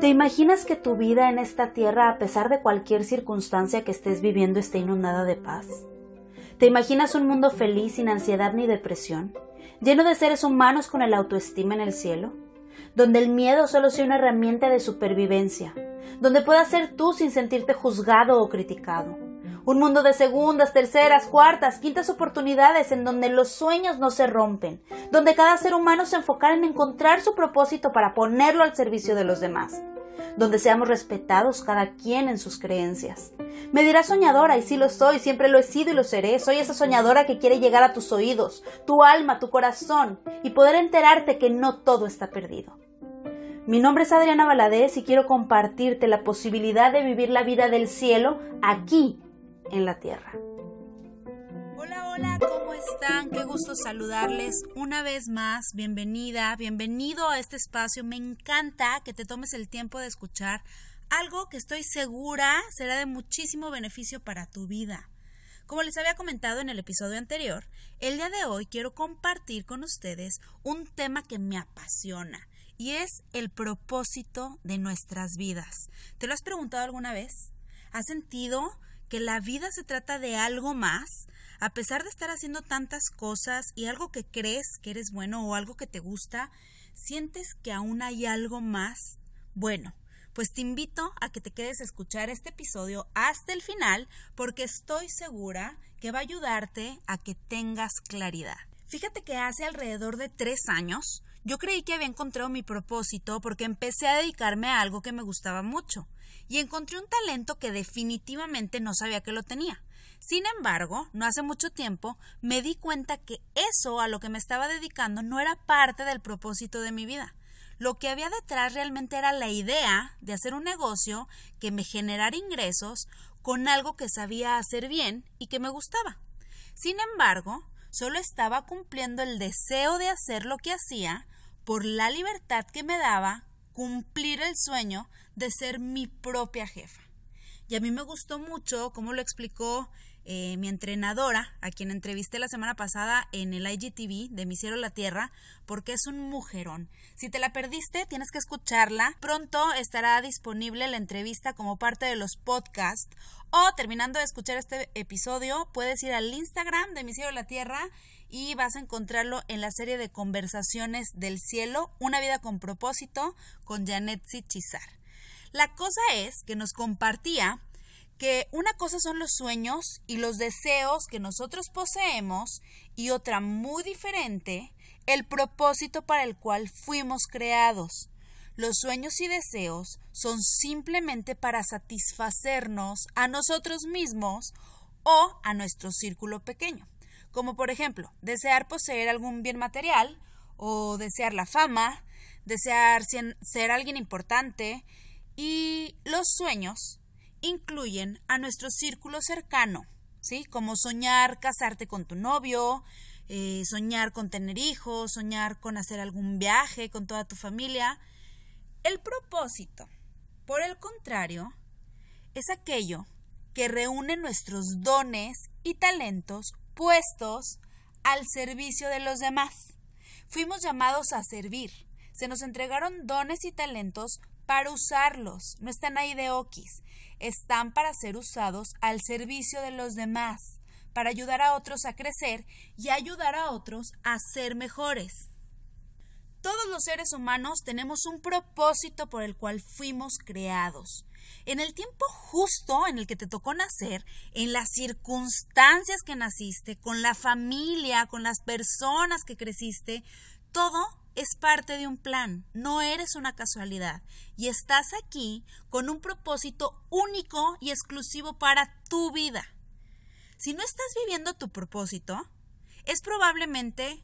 ¿Te imaginas que tu vida en esta tierra, a pesar de cualquier circunstancia que estés viviendo, esté inundada de paz? ¿Te imaginas un mundo feliz sin ansiedad ni depresión, lleno de seres humanos con el autoestima en el cielo? Donde el miedo solo sea una herramienta de supervivencia, donde puedas ser tú sin sentirte juzgado o criticado. Un mundo de segundas, terceras, cuartas, quintas oportunidades en donde los sueños no se rompen, donde cada ser humano se enfocara en encontrar su propósito para ponerlo al servicio de los demás donde seamos respetados cada quien en sus creencias. Me dirás soñadora, y sí lo soy, siempre lo he sido y lo seré. Soy esa soñadora que quiere llegar a tus oídos, tu alma, tu corazón, y poder enterarte que no todo está perdido. Mi nombre es Adriana Valadez y quiero compartirte la posibilidad de vivir la vida del cielo aquí, en la tierra. Hola, ¿cómo están? Qué gusto saludarles una vez más. Bienvenida, bienvenido a este espacio. Me encanta que te tomes el tiempo de escuchar algo que estoy segura será de muchísimo beneficio para tu vida. Como les había comentado en el episodio anterior, el día de hoy quiero compartir con ustedes un tema que me apasiona y es el propósito de nuestras vidas. ¿Te lo has preguntado alguna vez? ¿Has sentido que la vida se trata de algo más? a pesar de estar haciendo tantas cosas y algo que crees que eres bueno o algo que te gusta, sientes que aún hay algo más, bueno, pues te invito a que te quedes a escuchar este episodio hasta el final porque estoy segura que va a ayudarte a que tengas claridad. Fíjate que hace alrededor de tres años yo creí que había encontrado mi propósito porque empecé a dedicarme a algo que me gustaba mucho y encontré un talento que definitivamente no sabía que lo tenía. Sin embargo, no hace mucho tiempo me di cuenta que eso a lo que me estaba dedicando no era parte del propósito de mi vida. Lo que había detrás realmente era la idea de hacer un negocio que me generara ingresos con algo que sabía hacer bien y que me gustaba. Sin embargo, solo estaba cumpliendo el deseo de hacer lo que hacía por la libertad que me daba cumplir el sueño de ser mi propia jefa. Y a mí me gustó mucho cómo lo explicó eh, mi entrenadora, a quien entrevisté la semana pasada en el IGTV de Mi Cielo la Tierra, porque es un mujerón. Si te la perdiste, tienes que escucharla. Pronto estará disponible la entrevista como parte de los podcasts. O terminando de escuchar este episodio, puedes ir al Instagram de Mi Cielo la Tierra y vas a encontrarlo en la serie de conversaciones del cielo, Una vida con propósito, con Janet Chizar. La cosa es que nos compartía que una cosa son los sueños y los deseos que nosotros poseemos y otra muy diferente, el propósito para el cual fuimos creados. Los sueños y deseos son simplemente para satisfacernos a nosotros mismos o a nuestro círculo pequeño, como por ejemplo desear poseer algún bien material o desear la fama, desear ser alguien importante y los sueños incluyen a nuestro círculo cercano, ¿sí? Como soñar casarte con tu novio, eh, soñar con tener hijos, soñar con hacer algún viaje con toda tu familia. El propósito, por el contrario, es aquello que reúne nuestros dones y talentos puestos al servicio de los demás. Fuimos llamados a servir. Se nos entregaron dones y talentos para usarlos. No están ahí de okis están para ser usados al servicio de los demás, para ayudar a otros a crecer y ayudar a otros a ser mejores. Todos los seres humanos tenemos un propósito por el cual fuimos creados. En el tiempo justo en el que te tocó nacer, en las circunstancias que naciste, con la familia, con las personas que creciste, todo es parte de un plan, no eres una casualidad y estás aquí con un propósito único y exclusivo para tu vida. Si no estás viviendo tu propósito, es probablemente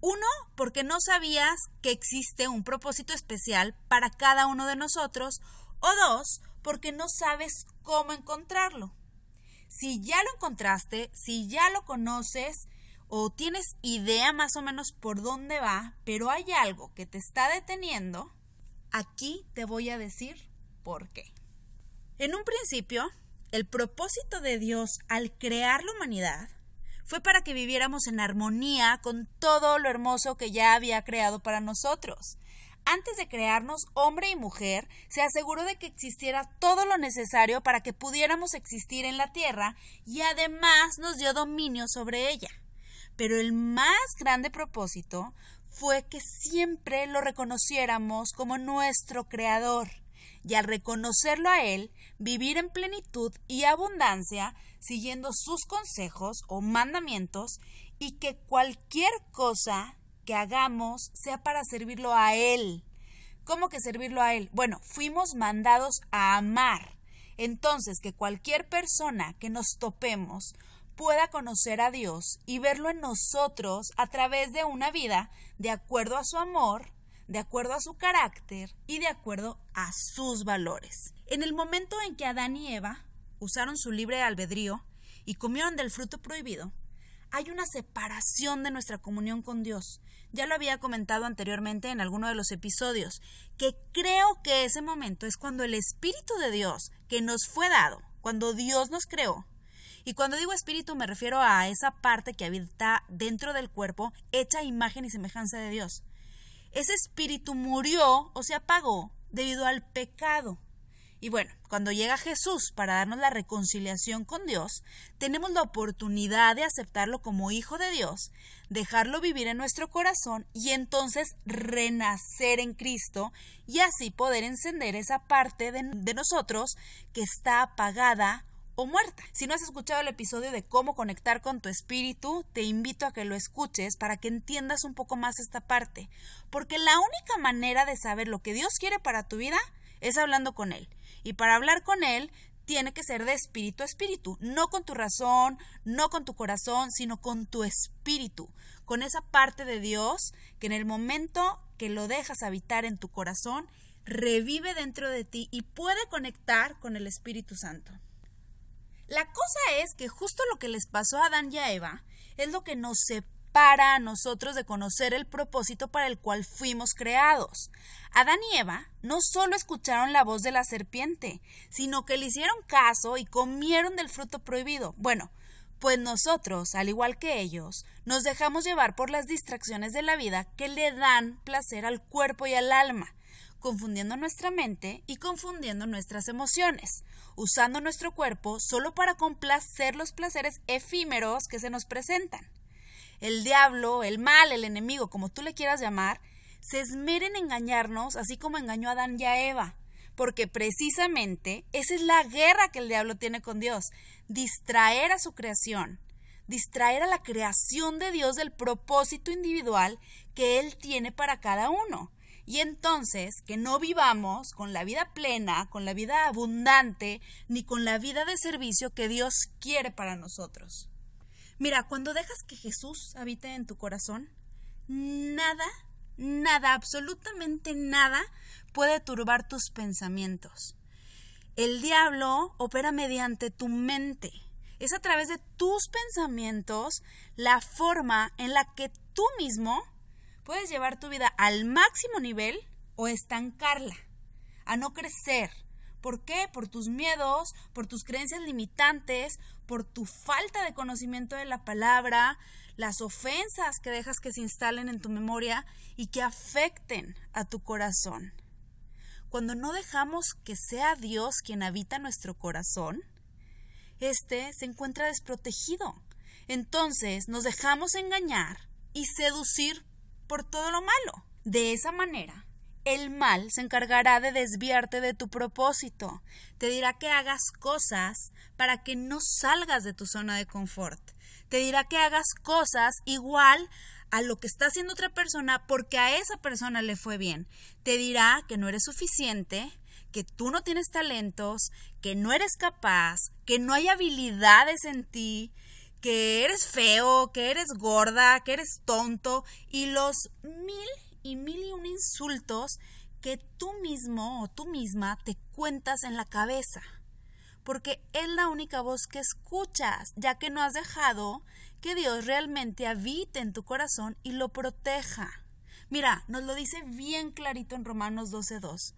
uno, porque no sabías que existe un propósito especial para cada uno de nosotros, o dos, porque no sabes cómo encontrarlo. Si ya lo encontraste, si ya lo conoces, o tienes idea más o menos por dónde va, pero hay algo que te está deteniendo, aquí te voy a decir por qué. En un principio, el propósito de Dios al crear la humanidad fue para que viviéramos en armonía con todo lo hermoso que ya había creado para nosotros. Antes de crearnos hombre y mujer, se aseguró de que existiera todo lo necesario para que pudiéramos existir en la tierra y además nos dio dominio sobre ella. Pero el más grande propósito fue que siempre lo reconociéramos como nuestro creador y al reconocerlo a Él, vivir en plenitud y abundancia, siguiendo sus consejos o mandamientos, y que cualquier cosa que hagamos sea para servirlo a Él. ¿Cómo que servirlo a Él? Bueno, fuimos mandados a amar. Entonces, que cualquier persona que nos topemos pueda conocer a Dios y verlo en nosotros a través de una vida de acuerdo a su amor, de acuerdo a su carácter y de acuerdo a sus valores. En el momento en que Adán y Eva usaron su libre albedrío y comieron del fruto prohibido, hay una separación de nuestra comunión con Dios. Ya lo había comentado anteriormente en alguno de los episodios, que creo que ese momento es cuando el Espíritu de Dios que nos fue dado, cuando Dios nos creó, y cuando digo espíritu me refiero a esa parte que habita dentro del cuerpo, hecha imagen y semejanza de Dios. Ese espíritu murió o se apagó debido al pecado. Y bueno, cuando llega Jesús para darnos la reconciliación con Dios, tenemos la oportunidad de aceptarlo como Hijo de Dios, dejarlo vivir en nuestro corazón y entonces renacer en Cristo y así poder encender esa parte de, nosotros que está apagada o muerta. Si no has escuchado el episodio de cómo conectar con tu espíritu, te invito a que lo escuches para que entiendas un poco más esta parte. Porque la única manera de saber lo que Dios quiere para tu vida es hablando con Él. Y para hablar con Él tiene que ser de espíritu a espíritu, no con tu razón, no con tu corazón, sino con tu espíritu, con esa parte de Dios que en el momento que lo dejas habitar en tu corazón, revive dentro de ti y puede conectar con el Espíritu Santo. La cosa es que justo lo que les pasó a Adán y a Eva es lo que nos separa a nosotros de conocer el propósito para el cual fuimos creados. Adán y Eva no solo escucharon la voz de la serpiente, sino que le hicieron caso y comieron del fruto prohibido. Bueno, pues nosotros, al igual que ellos, nos dejamos llevar por las distracciones de la vida que le dan placer al cuerpo y al alma confundiendo nuestra mente y confundiendo nuestras emociones, usando nuestro cuerpo solo para complacer los placeres efímeros que se nos presentan. El diablo, el mal, el enemigo, como tú le quieras llamar, se esmeren en engañarnos así como engañó a Adán y a Eva, porque precisamente esa es la guerra que el diablo tiene con Dios, distraer a su creación, distraer a la creación de Dios del propósito individual que Él tiene para cada uno. Y entonces que no vivamos con la vida plena, con la vida abundante, ni con la vida de servicio que Dios quiere para nosotros. Mira, cuando dejas que Jesús habite en tu corazón, nada, nada, absolutamente nada puede turbar tus pensamientos. El diablo opera mediante tu mente. Es a través de tus pensamientos la forma en la que tú mismo Puedes llevar tu vida al máximo nivel o estancarla, a no crecer. ¿Por qué? Por tus miedos, por tus creencias limitantes, por tu falta de conocimiento de la palabra, las ofensas que dejas que se instalen en tu memoria y que afecten a tu corazón. Cuando no dejamos que sea Dios quien habita nuestro corazón, este se encuentra desprotegido. Entonces nos dejamos engañar y seducir por todo lo malo. De esa manera, el mal se encargará de desviarte de tu propósito. Te dirá que hagas cosas para que no salgas de tu zona de confort. Te dirá que hagas cosas igual a lo que está haciendo otra persona porque a esa persona le fue bien. Te dirá que no eres suficiente, que tú no tienes talentos, que no eres capaz, que no hay habilidades en ti, que eres feo, que eres gorda, que eres tonto y los mil y mil y un insultos que tú mismo o tú misma te cuentas en la cabeza. Porque es la única voz que escuchas, ya que no has dejado que Dios realmente habite en tu corazón y lo proteja. Mira, nos lo dice bien clarito en Romanos 12.2.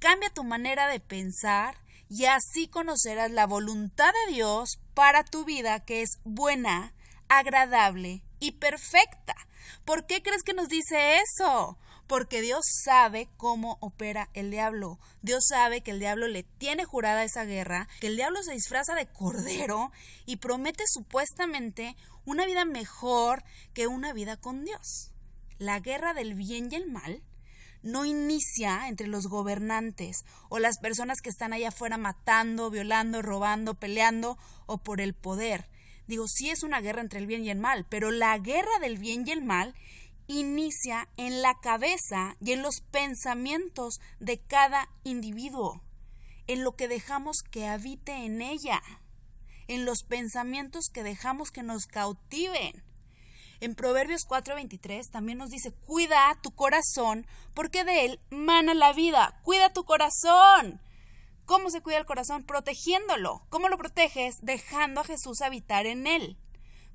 Cambia tu manera de pensar y así conocerás la voluntad de Dios para tu vida que es buena, agradable y perfecta. ¿Por qué crees que nos dice eso? Porque Dios sabe cómo opera el diablo. Dios sabe que el diablo le tiene jurada esa guerra, que el diablo se disfraza de cordero y promete supuestamente una vida mejor que una vida con Dios. La guerra del bien y el mal no inicia entre los gobernantes o las personas que están allá afuera matando, violando, robando, peleando o por el poder. Digo, sí es una guerra entre el bien y el mal, pero la guerra del bien y el mal inicia en la cabeza y en los pensamientos de cada individuo, en lo que dejamos que habite en ella, en los pensamientos que dejamos que nos cautiven. En Proverbios 4:23 también nos dice, cuida tu corazón, porque de él mana la vida. Cuida tu corazón. ¿Cómo se cuida el corazón? Protegiéndolo. ¿Cómo lo proteges? Dejando a Jesús habitar en él.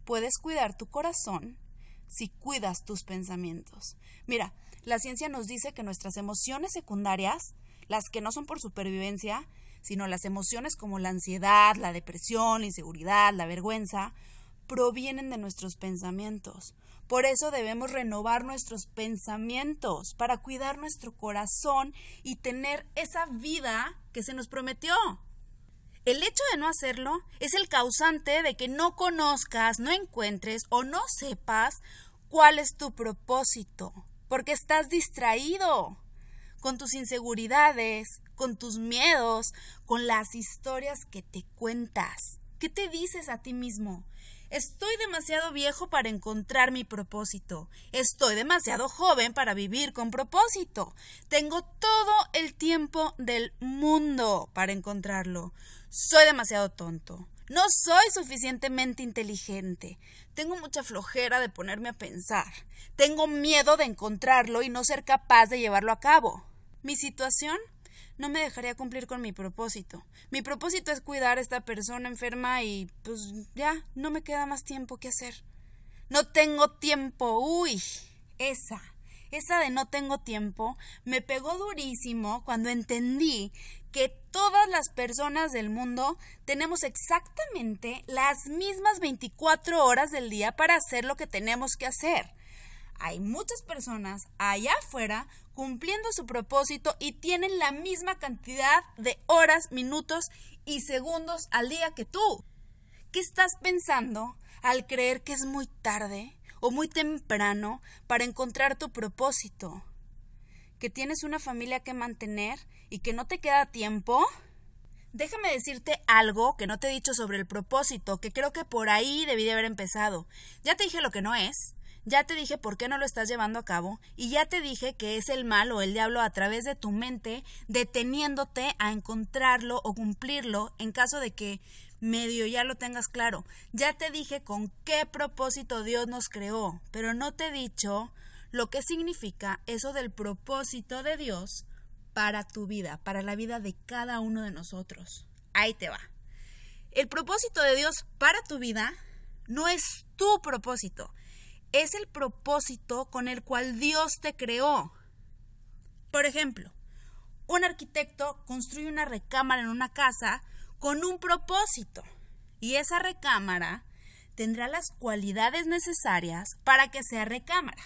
Puedes cuidar tu corazón si cuidas tus pensamientos. Mira, la ciencia nos dice que nuestras emociones secundarias, las que no son por supervivencia, sino las emociones como la ansiedad, la depresión, la inseguridad, la vergüenza, provienen de nuestros pensamientos. Por eso debemos renovar nuestros pensamientos para cuidar nuestro corazón y tener esa vida que se nos prometió. El hecho de no hacerlo es el causante de que no conozcas, no encuentres o no sepas cuál es tu propósito, porque estás distraído con tus inseguridades, con tus miedos, con las historias que te cuentas. ¿Qué te dices a ti mismo? Estoy demasiado viejo para encontrar mi propósito. Estoy demasiado joven para vivir con propósito. Tengo todo el tiempo del mundo para encontrarlo. Soy demasiado tonto. No soy suficientemente inteligente. Tengo mucha flojera de ponerme a pensar. Tengo miedo de encontrarlo y no ser capaz de llevarlo a cabo. Mi situación no me dejaría cumplir con mi propósito. Mi propósito es cuidar a esta persona enferma y pues ya, no me queda más tiempo que hacer. No tengo tiempo. Uy, esa, esa de no tengo tiempo me pegó durísimo cuando entendí que todas las personas del mundo tenemos exactamente las mismas 24 horas del día para hacer lo que tenemos que hacer. Hay muchas personas allá afuera cumpliendo su propósito y tienen la misma cantidad de horas, minutos y segundos al día que tú. ¿Qué estás pensando al creer que es muy tarde o muy temprano para encontrar tu propósito? ¿Que tienes una familia que mantener y que no te queda tiempo? Déjame decirte algo que no te he dicho sobre el propósito, que creo que por ahí debí de haber empezado. Ya te dije lo que no es, ya te dije por qué no lo estás llevando a cabo y ya te dije que es el mal o el diablo a través de tu mente deteniéndote a encontrarlo o cumplirlo en caso de que medio ya lo tengas claro. Ya te dije con qué propósito Dios nos creó, pero no te he dicho lo que significa eso del propósito de Dios para tu vida, para la vida de cada uno de nosotros. Ahí te va. El propósito de Dios para tu vida no es tu propósito, es el propósito con el cual Dios te creó. Por ejemplo, un arquitecto construye una recámara en una casa con un propósito y esa recámara tendrá las cualidades necesarias para que sea recámara.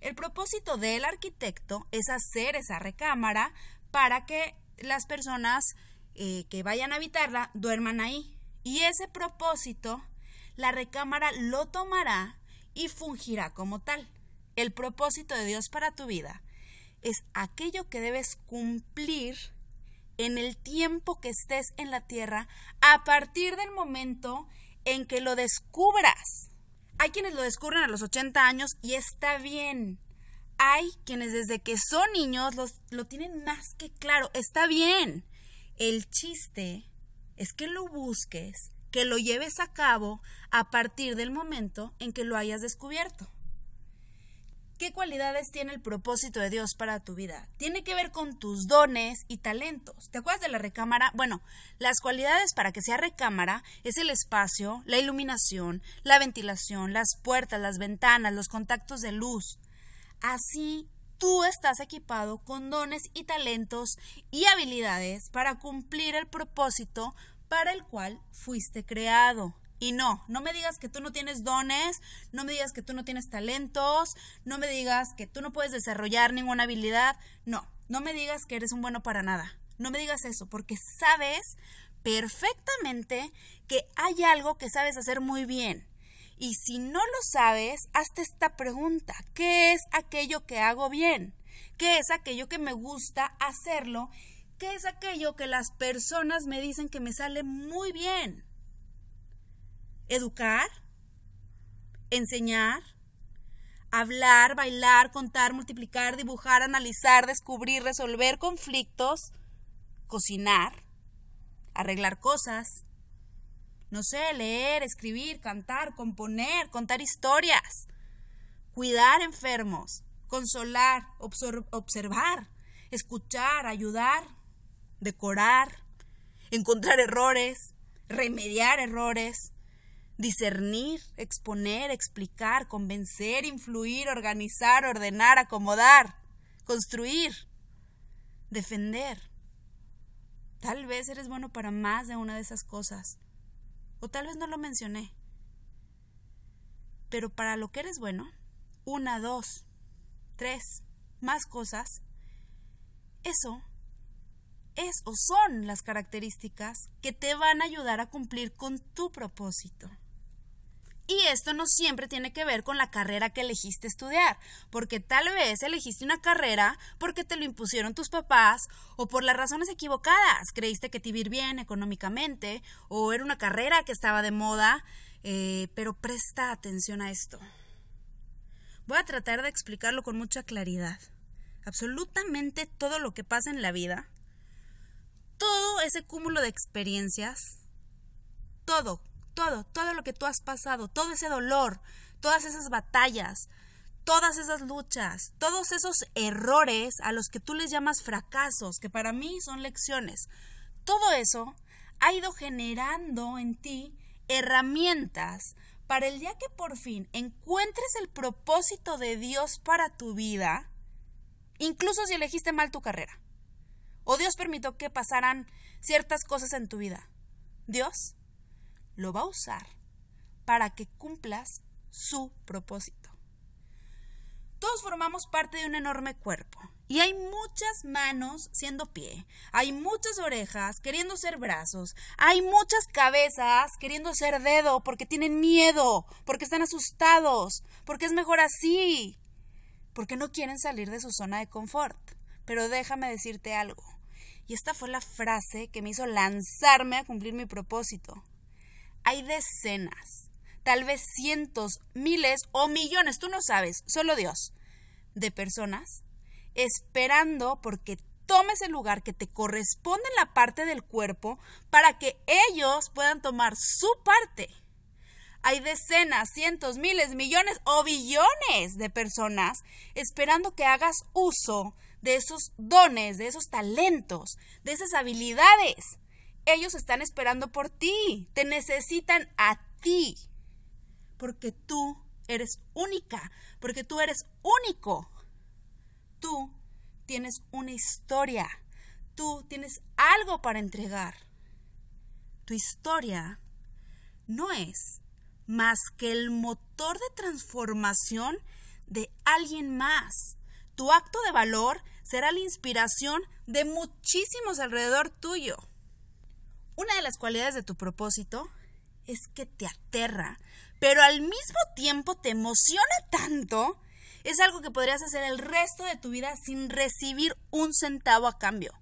El propósito del arquitecto es hacer esa recámara para que las personas eh, que vayan a habitarla duerman ahí. Y ese propósito, la recámara lo tomará y fungirá como tal. El propósito de Dios para tu vida es aquello que debes cumplir en el tiempo que estés en la tierra a partir del momento en que lo descubras. Hay quienes lo descubren a los 80 años y está bien. Hay quienes desde que son niños lo tienen más que claro. Está bien. El chiste es que lo busques que lo lleves a cabo a partir del momento en que lo hayas descubierto. ¿Qué cualidades tiene el propósito de Dios para tu vida? Tiene que ver con tus dones y talentos. ¿Te acuerdas de la recámara? Bueno, las cualidades para que sea recámara es el espacio, la iluminación, la ventilación, las puertas, las ventanas, los contactos de luz. Así, tú estás equipado con dones y talentos y habilidades para cumplir el propósito para el cual fuiste creado. Y no, no me digas que tú no tienes dones, no me digas que tú no tienes talentos, no me digas que tú no puedes desarrollar ninguna habilidad. No, no me digas que eres un bueno para nada. No me digas eso, porque sabes perfectamente que hay algo que sabes hacer muy bien. Y si no lo sabes, hazte esta pregunta. ¿Qué es aquello que hago bien? ¿Qué es aquello que me gusta hacerlo? ¿Qué es aquello que las personas me dicen que me sale muy bien? educar, enseñar, hablar, bailar, contar, multiplicar, dibujar, analizar, descubrir, resolver conflictos, cocinar, arreglar cosas, no sé, leer, escribir, cantar, componer, contar historias, cuidar enfermos, consolar, observar, escuchar, ayudar, decorar, encontrar errores, remediar errores, discernir, exponer, explicar, convencer, influir, organizar, ordenar, acomodar, construir, defender. Tal vez eres bueno para más de una de esas cosas. O tal vez no lo mencioné. Pero para lo que eres bueno, una, dos, tres, más cosas, eso es o son las características que te van a ayudar a cumplir con tu propósito. Y esto no siempre tiene que ver con la carrera que elegiste estudiar, porque tal vez elegiste una carrera porque te lo impusieron tus papás o por las razones equivocadas. Creíste que te iba bien económicamente o era una carrera que estaba de moda, eh, pero presta atención a esto. Voy a tratar de explicarlo con mucha claridad. Absolutamente todo lo que pasa en la vida, todo ese cúmulo de experiencias, todo todo, todo lo que tú has pasado, todo ese dolor, todas esas batallas, todas esas luchas, todos esos errores a los que tú les llamas fracasos, que para mí son lecciones, todo eso ha ido generando en ti herramientas para el día que por fin encuentres el propósito de Dios para tu vida, incluso si elegiste mal tu carrera, o Dios permitió que pasaran ciertas cosas en tu vida. Dios lo va a usar para que cumplas su propósito. Todos formamos parte de un enorme cuerpo y hay muchas manos siendo pie, hay muchas orejas queriendo ser brazos, hay muchas cabezas queriendo ser dedo porque tienen miedo, porque están asustados, porque es mejor así, porque no quieren salir de su zona de confort. Pero déjame decirte algo, y esta fue la frase que me hizo lanzarme a cumplir mi propósito hay decenas, tal vez cientos, miles o millones, tú no sabes, solo Dios, de personas esperando porque tomes el lugar que te corresponde en la parte del cuerpo para que ellos puedan tomar su parte. Hay decenas, cientos, miles, millones o billones de personas esperando que hagas uso de esos dones, de esos talentos, de esas habilidades ellos están esperando por ti, te necesitan a ti, porque tú eres única, porque tú eres único. Tú tienes una historia, tú tienes algo para entregar. Tu historia no es más que el motor de transformación de alguien más. Tu acto de valor será la inspiración de muchísimos alrededor tuyo. Una de las cualidades de tu propósito es que te aterra, pero al mismo tiempo te emociona tanto. Es algo que podrías hacer el resto de tu vida sin recibir un centavo a cambio.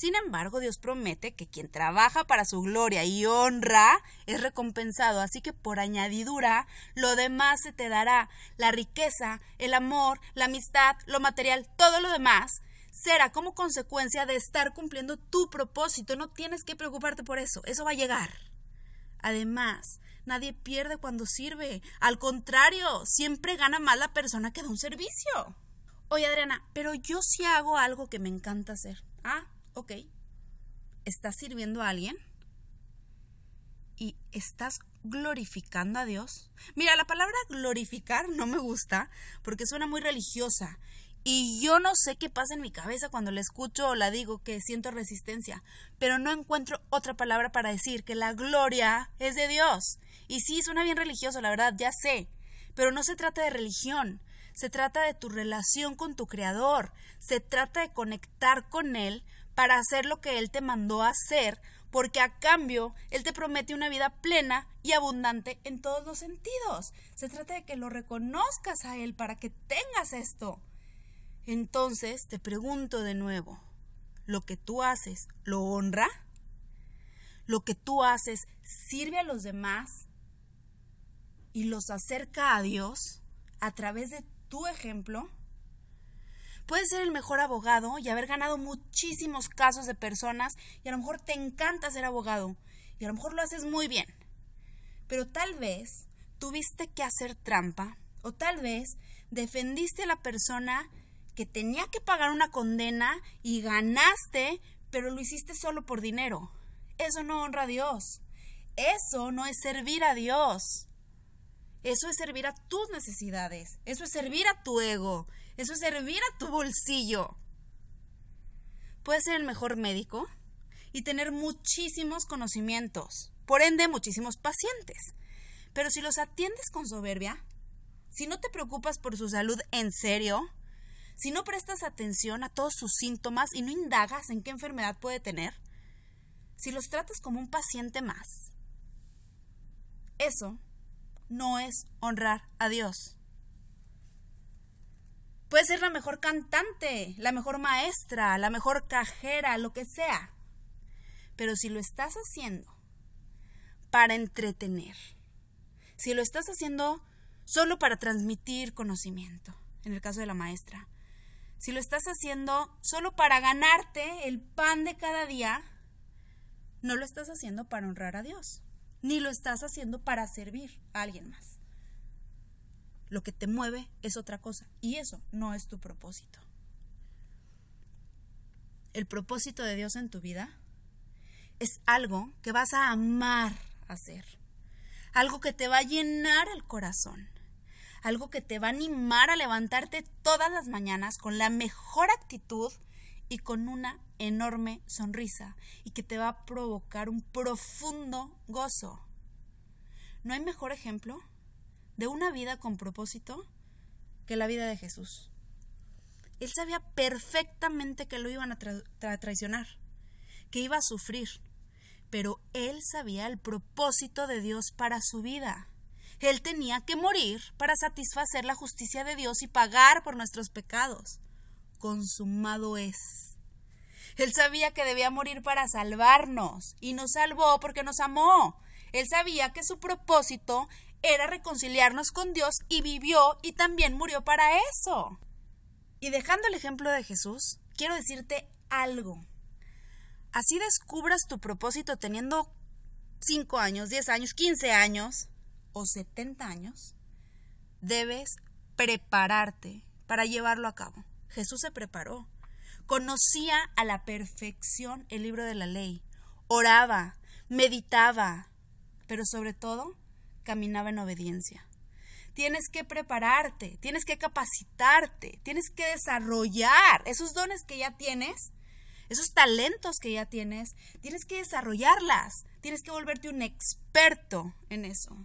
Sin embargo, Dios promete que quien trabaja para su gloria y honra es recompensado, así que por añadidura lo demás se te dará, la riqueza, el amor, la amistad, lo material, todo lo demás será como consecuencia de estar cumpliendo tu propósito. No tienes que preocuparte por eso. Eso va a llegar. Además, nadie pierde cuando sirve. Al contrario, siempre gana más la persona que da un servicio. Oye, Adriana, pero yo sí hago algo que me encanta hacer. Ah, ok. ¿Estás sirviendo a alguien? ¿Y estás glorificando a Dios? Mira, la palabra glorificar no me gusta porque suena muy religiosa y yo no sé qué pasa en mi cabeza cuando la escucho o la digo que siento resistencia, pero no encuentro otra palabra para decir que la gloria es de Dios. Y sí, suena bien religioso, la verdad, ya sé. Pero no se trata de religión, se trata de tu relación con tu Creador, se trata de conectar con Él para hacer lo que Él te mandó hacer, porque a cambio Él te promete una vida plena y abundante en todos los sentidos. Se trata de que lo reconozcas a Él para que tengas esto. Entonces te pregunto de nuevo, ¿lo que tú haces lo honra? ¿Lo que tú haces sirve a los demás y los acerca a Dios a través de tu ejemplo? Puedes ser el mejor abogado y haber ganado muchísimos casos de personas y a lo mejor te encanta ser abogado y a lo mejor lo haces muy bien. Pero tal vez tuviste que hacer trampa o tal vez defendiste a la persona que tenía que pagar una condena y ganaste, pero lo hiciste solo por dinero. Eso no honra a Dios. Eso no es servir a Dios. Eso es servir a tus necesidades. Eso es servir a tu ego. Eso es servir a tu bolsillo. Puedes ser el mejor médico y tener muchísimos conocimientos, por ende muchísimos pacientes. Pero si los atiendes con soberbia, si no te preocupas por su salud en serio, si no prestas atención a todos sus síntomas y no indagas en qué enfermedad puede tener, si los tratas como un paciente más, eso no es honrar a Dios. Puede ser la mejor cantante, la mejor maestra, la mejor cajera, lo que sea. Pero si lo estás haciendo para entretener, si lo estás haciendo solo para transmitir conocimiento, en el caso de la maestra, si lo estás haciendo solo para ganarte el pan de cada día, no lo estás haciendo para honrar a Dios, ni lo estás haciendo para servir a alguien más. Lo que te mueve es otra cosa y eso no es tu propósito. El propósito de Dios en tu vida es algo que vas a amar hacer, algo que te va a llenar el corazón, algo que te va a animar a levantarte todas las mañanas con la mejor actitud y con una enorme sonrisa y que te va a provocar un profundo gozo. ¿No hay mejor ejemplo de una vida con propósito que la vida de Jesús. Él sabía perfectamente que lo iban a, traicionar, que iba a sufrir, pero él sabía el propósito de Dios para su vida. Él tenía que morir para satisfacer la justicia de Dios y pagar por nuestros pecados. Consumado es. Él sabía que debía morir para salvarnos y nos salvó porque nos amó. Él sabía que su propósito era reconciliarnos con Dios y vivió y también murió para eso. Y dejando el ejemplo de Jesús, quiero decirte algo. Así descubras tu propósito teniendo 5 años, 10 años, 15 años o 70 años, debes prepararte para llevarlo a cabo. Jesús se preparó. Conocía a la perfección el libro de la ley. Oraba, meditaba, pero sobre todo caminaba en obediencia. Tienes que prepararte, tienes que capacitarte, tienes que desarrollar esos dones que ya tienes, esos talentos que ya tienes, tienes que desarrollarlas, tienes que volverte un experto en eso.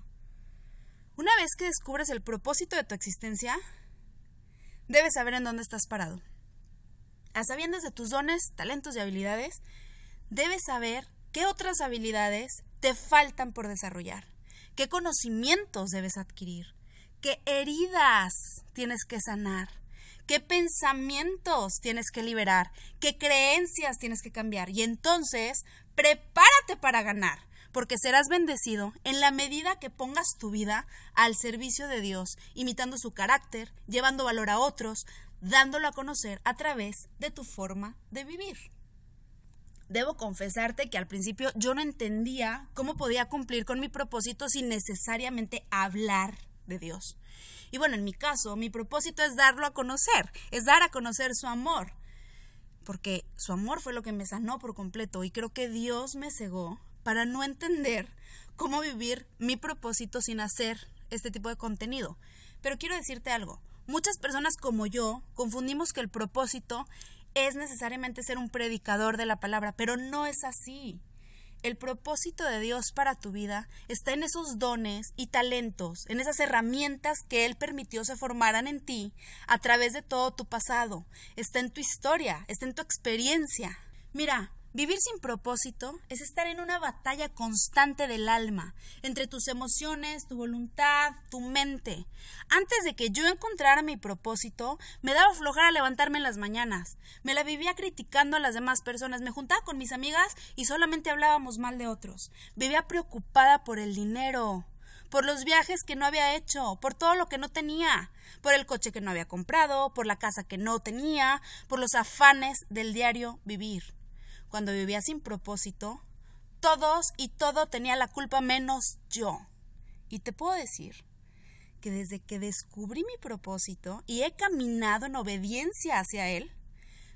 Una vez que descubres el propósito de tu existencia, debes saber en dónde estás parado. A sabiendas de tus dones, talentos y habilidades, debes saber qué otras habilidades te faltan por desarrollar qué conocimientos debes adquirir, qué heridas tienes que sanar, qué pensamientos tienes que liberar, qué creencias tienes que cambiar. Y entonces, prepárate para ganar, porque serás bendecido en la medida que pongas tu vida al servicio de Dios, imitando su carácter, llevando valor a otros, dándolo a conocer a través de tu forma de vivir. Debo confesarte que al principio yo no entendía cómo podía cumplir con mi propósito sin necesariamente hablar de Dios. Y bueno, en mi caso, mi propósito es darlo a conocer, es dar a conocer su amor, porque su amor fue lo que me sanó por completo y creo que Dios me cegó para no entender cómo vivir mi propósito sin hacer este tipo de contenido. Pero quiero decirte algo, muchas personas como yo confundimos que el propósito es necesariamente ser un predicador de la palabra, pero no es así. el propósito de Dios para tu vida está en esos dones y talentos, en esas herramientas que Él permitió se formaran en ti a través de todo tu pasado. Está en tu historia, está en tu experiencia. Mira, Vivir sin propósito es estar en una batalla constante del alma, entre tus emociones, tu voluntad, tu mente. Antes de que yo encontrara mi propósito, me daba flojera levantarme en las mañanas. Me la vivía criticando a las demás personas, me juntaba con mis amigas y solamente hablábamos mal de otros. Vivía preocupada por el dinero, por los viajes que no había hecho, por todo lo que no tenía, por el coche que no había comprado, por la casa que no tenía, por los afanes del diario vivir cuando vivía sin propósito, todos y todo tenía la culpa menos yo. Y te puedo decir que desde que descubrí mi propósito y he caminado en obediencia hacia él,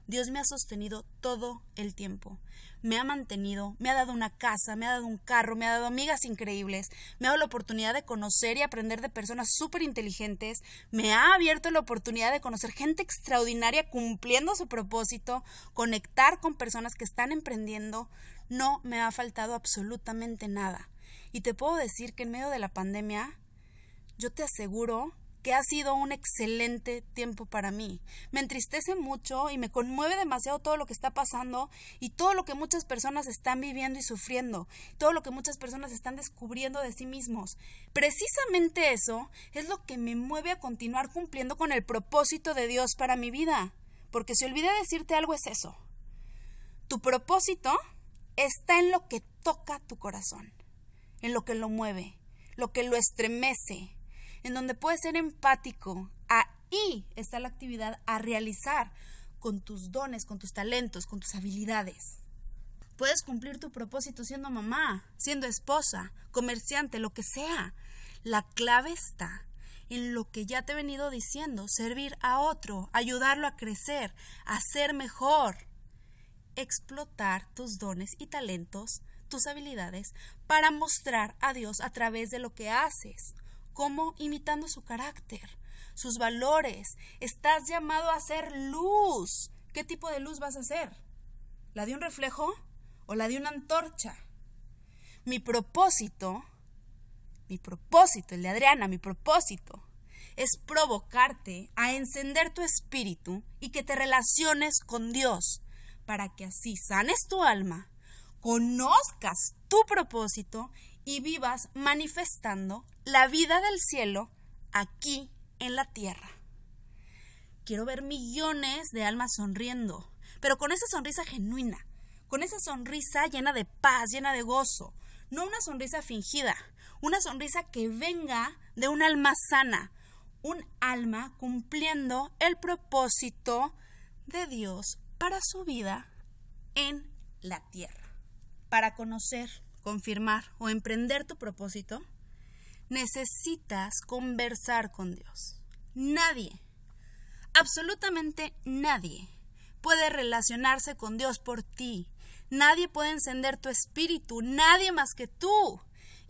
Dios me ha sostenido todo el tiempo. Me ha mantenido, me ha dado una casa, me ha dado un carro, me ha dado amigas increíbles, me ha dado la oportunidad de conocer y aprender de personas súper inteligentes, me ha abierto la oportunidad de conocer gente extraordinaria cumpliendo su propósito, conectar con personas que están emprendiendo. No me ha faltado absolutamente nada. Y te puedo decir que en medio de la pandemia, yo te aseguro que ha sido un excelente tiempo para mí. Me entristece mucho y me conmueve demasiado todo lo que está pasando y todo lo que muchas personas están viviendo y sufriendo, todo lo que muchas personas están descubriendo de sí mismos. Precisamente eso es lo que me mueve a continuar cumpliendo con el propósito de Dios para mi vida. Porque si olvidé decirte algo es eso. Tu propósito está en lo que toca tu corazón, en lo que lo mueve, lo que lo estremece, en donde puedes ser empático. Ahí está la actividad a realizar con tus dones, con tus talentos, con tus habilidades. Puedes cumplir tu propósito siendo mamá, siendo esposa, comerciante, lo que sea. La clave está en lo que ya te he venido diciendo, servir a otro, ayudarlo a crecer, a ser mejor. Explotar tus dones y talentos, tus habilidades, para mostrar a Dios a través de lo que haces. ¿Cómo? Imitando su carácter, sus valores. Estás llamado a ser luz. ¿Qué tipo de luz vas a ser? ¿La de un reflejo o la de una antorcha? Mi propósito, mi propósito, el de Adriana, mi propósito, es provocarte a encender tu espíritu y que te relaciones con Dios, para que así sanes tu alma, conozcas tu propósito y vivas manifestando la vida del cielo aquí en la tierra. Quiero ver millones de almas sonriendo, pero con esa sonrisa genuina, con esa sonrisa llena de paz, llena de gozo, no una sonrisa fingida, una sonrisa que venga de un alma sana, un alma cumpliendo el propósito de Dios para su vida en la tierra, para conocer confirmar o emprender tu propósito, necesitas conversar con Dios. Nadie, absolutamente nadie, puede relacionarse con Dios por ti. Nadie puede encender tu espíritu, nadie más que tú.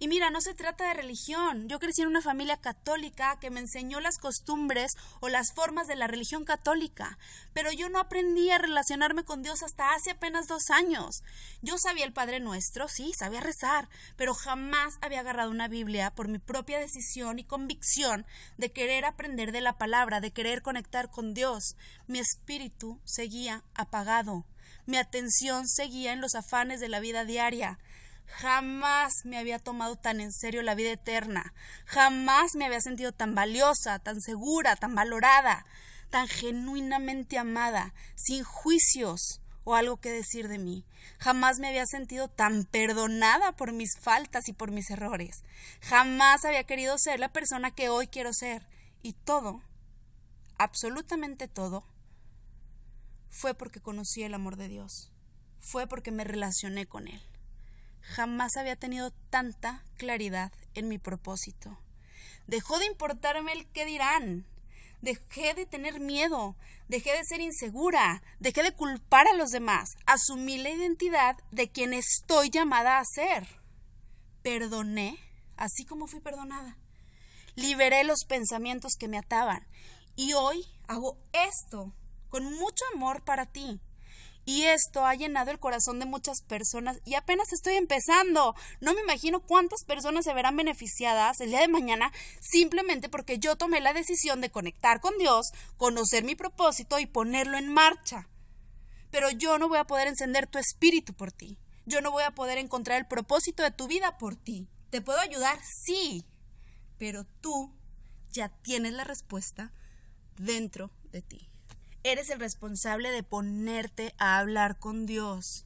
Y mira, no se trata de religión. Yo crecí en una familia católica que me enseñó las costumbres o las formas de la religión católica, pero yo no aprendí a relacionarme con Dios hasta hace apenas dos años. Yo sabía el Padre Nuestro, sí, sabía rezar, pero jamás había agarrado una Biblia por mi propia decisión y convicción de querer aprender de la palabra, de querer conectar con Dios. Mi espíritu seguía apagado. Mi atención seguía en los afanes de la vida diaria. Jamás me había tomado tan en serio la vida eterna. Jamás me había sentido tan valiosa, tan segura, tan valorada, tan genuinamente amada, sin juicios o algo que decir de mí. Jamás me había sentido tan perdonada por mis faltas y por mis errores. Jamás había querido ser la persona que hoy quiero ser. Y todo, absolutamente todo, fue porque conocí el amor de Dios. Fue porque me relacioné con Él. Jamás había tenido tanta claridad en mi propósito. Dejó de importarme el qué dirán. Dejé de tener miedo, dejé de ser insegura, dejé de culpar a los demás, asumí la identidad de quien estoy llamada a ser. Perdoné, así como fui perdonada. Liberé los pensamientos que me ataban y hoy hago esto con mucho amor para ti Y esto ha llenado el corazón de muchas personas y apenas estoy empezando. No me imagino cuántas personas se verán beneficiadas el día de mañana simplemente porque yo tomé la decisión de conectar con Dios, conocer mi propósito y ponerlo en marcha. Pero yo no voy a poder encender tu espíritu por ti. Yo no voy a poder encontrar el propósito de tu vida por ti. ¿Te puedo ayudar? Sí. Pero tú ya tienes la respuesta dentro de ti. Eres el responsable de ponerte a hablar con Dios.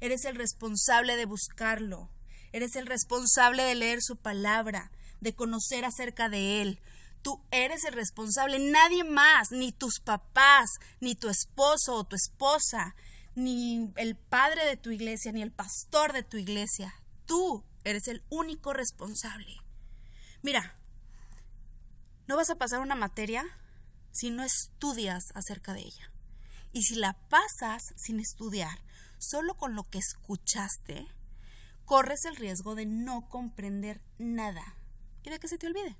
Eres el responsable de buscarlo. Eres el responsable de leer su palabra, de conocer acerca de Él. Tú eres el responsable, nadie más, ni tus papás, ni tu esposo o tu esposa, ni el padre de tu iglesia, ni el pastor de tu iglesia. Tú eres el único responsable. Mira, no vas a pasar una materia si no estudias acerca de ella. Y si la pasas sin estudiar, solo con lo que escuchaste, corres el riesgo de no comprender nada y de que se te olvide.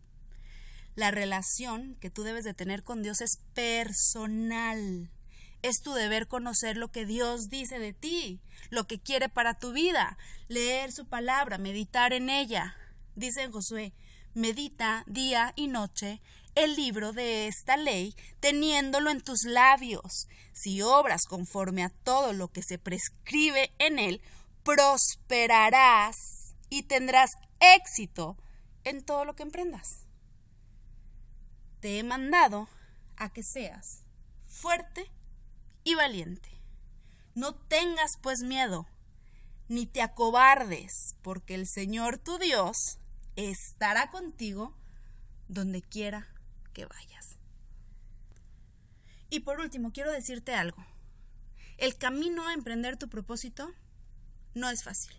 La relación que tú debes de tener con Dios es personal. Es tu deber conocer lo que Dios dice de ti, lo que quiere para tu vida, leer su palabra, meditar en ella. Dice Josué, medita día y noche el libro de esta ley, teniéndolo en tus labios. Si obras conforme a todo lo que se prescribe en él, prosperarás y tendrás éxito en todo lo que emprendas. Te he mandado a que seas fuerte y valiente. No tengas pues miedo, ni te acobardes, porque el Señor tu Dios estará contigo donde quiera que vayas. Y por último, quiero decirte algo. El camino a emprender tu propósito no es fácil.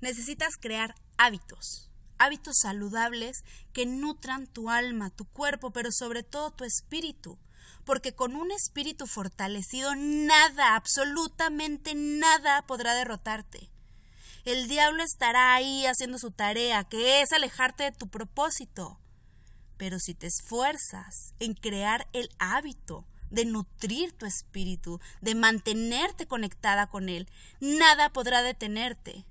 Necesitas crear hábitos, hábitos saludables que nutran tu alma, tu cuerpo, pero sobre todo tu espíritu. Porque con un espíritu fortalecido nada, absolutamente nada podrá derrotarte. El diablo estará ahí haciendo su tarea, que es alejarte de tu propósito. Pero si te esfuerzas en crear el hábito de nutrir tu espíritu, de mantenerte conectada con Él, nada podrá detenerte.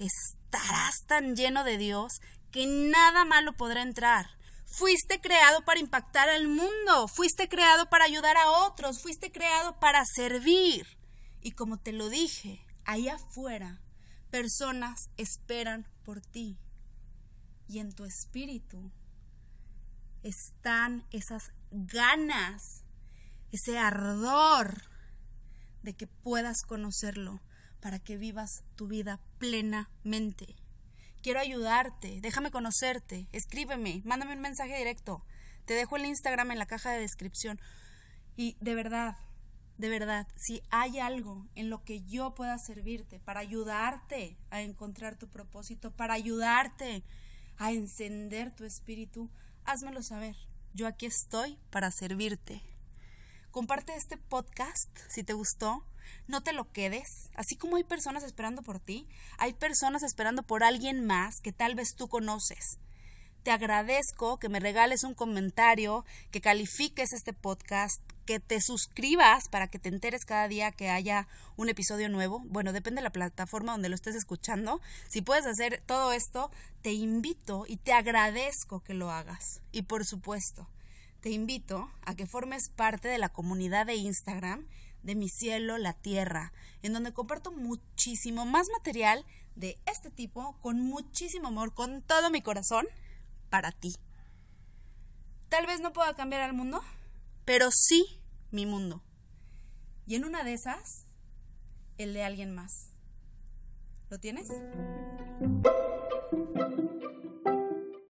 Estarás tan lleno de Dios que nada malo podrá entrar. Fuiste creado para impactar al mundo, fuiste creado para ayudar a otros, fuiste creado para servir. Y como te lo dije, ahí afuera, personas esperan por ti. Y en tu espíritu están esas ganas, ese ardor de que puedas conocerlo para que vivas tu vida plenamente. Quiero ayudarte, déjame conocerte, escríbeme, mándame un mensaje directo. Te dejo el Instagram en la caja de descripción. Y de verdad, de verdad, si hay algo en lo que yo pueda servirte para ayudarte a encontrar tu propósito, para ayudarte a encender tu espíritu, házmelo saber. Yo aquí estoy para servirte. Comparte este podcast si te gustó. No te lo quedes. Así como hay personas esperando por ti, hay personas esperando por alguien más que tal vez tú conoces. Te agradezco que me regales un comentario, que califiques este podcast, que te suscribas para que te enteres cada día que haya un episodio nuevo. Bueno, depende de la plataforma donde lo estés escuchando. Si puedes hacer todo esto, te invito y te agradezco que lo hagas. Y por supuesto, te invito a que formes parte de la comunidad de Instagram de Mi Cielo, la Tierra, en donde comparto muchísimo más material de este tipo, con muchísimo amor, con todo mi corazón para ti. Tal vez no pueda cambiar al mundo, pero sí mi mundo. Y en una de esas, el de alguien más. ¿Lo tienes?